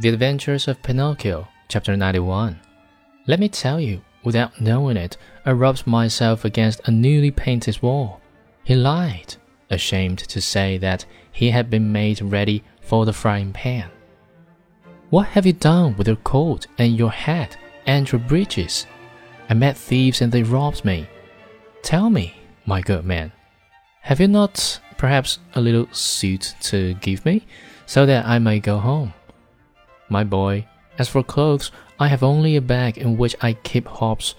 The Adventures of Pinocchio, Chapter 91. Let me tell you, without knowing it, I rubbed myself against a newly painted wall. He lied, ashamed to say that he had been made ready for the frying pan. What have you done with your coat and your hat and your breeches? I met thieves and they robbed me. Tell me, my good man, have you not perhaps a little suit to give me, so that I may go home? My boy, as for clothes, I have only a bag in which I keep hops.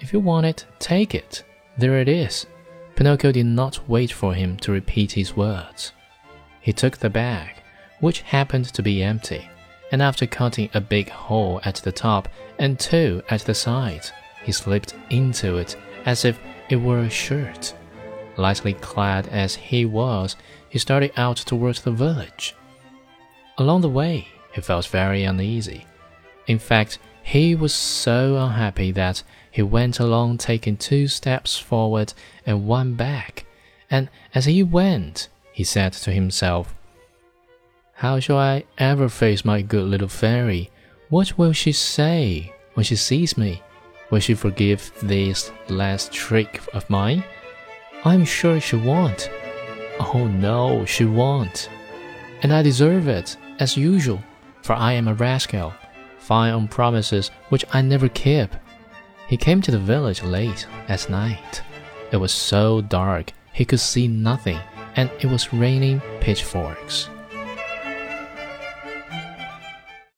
If you want it, take it. There it is. Pinocchio did not wait for him to repeat his words. He took the bag, which happened to be empty, and after cutting a big hole at the top and two at the sides, he slipped into it as if it were a shirt. Lightly clad as he was, he started out towards the village. Along the way, he felt very uneasy. In fact, he was so unhappy that he went along taking two steps forward and one back, and as he went, he said to himself, How shall I ever face my good little fairy? What will she say when she sees me? Will she forgive this last trick of mine? I'm sure she won't. Oh no, she won't. And I deserve it, as usual for I am a rascal, fine on promises which I never keep. He came to the village late at night. It was so dark he could see nothing, and it was raining pitchforks.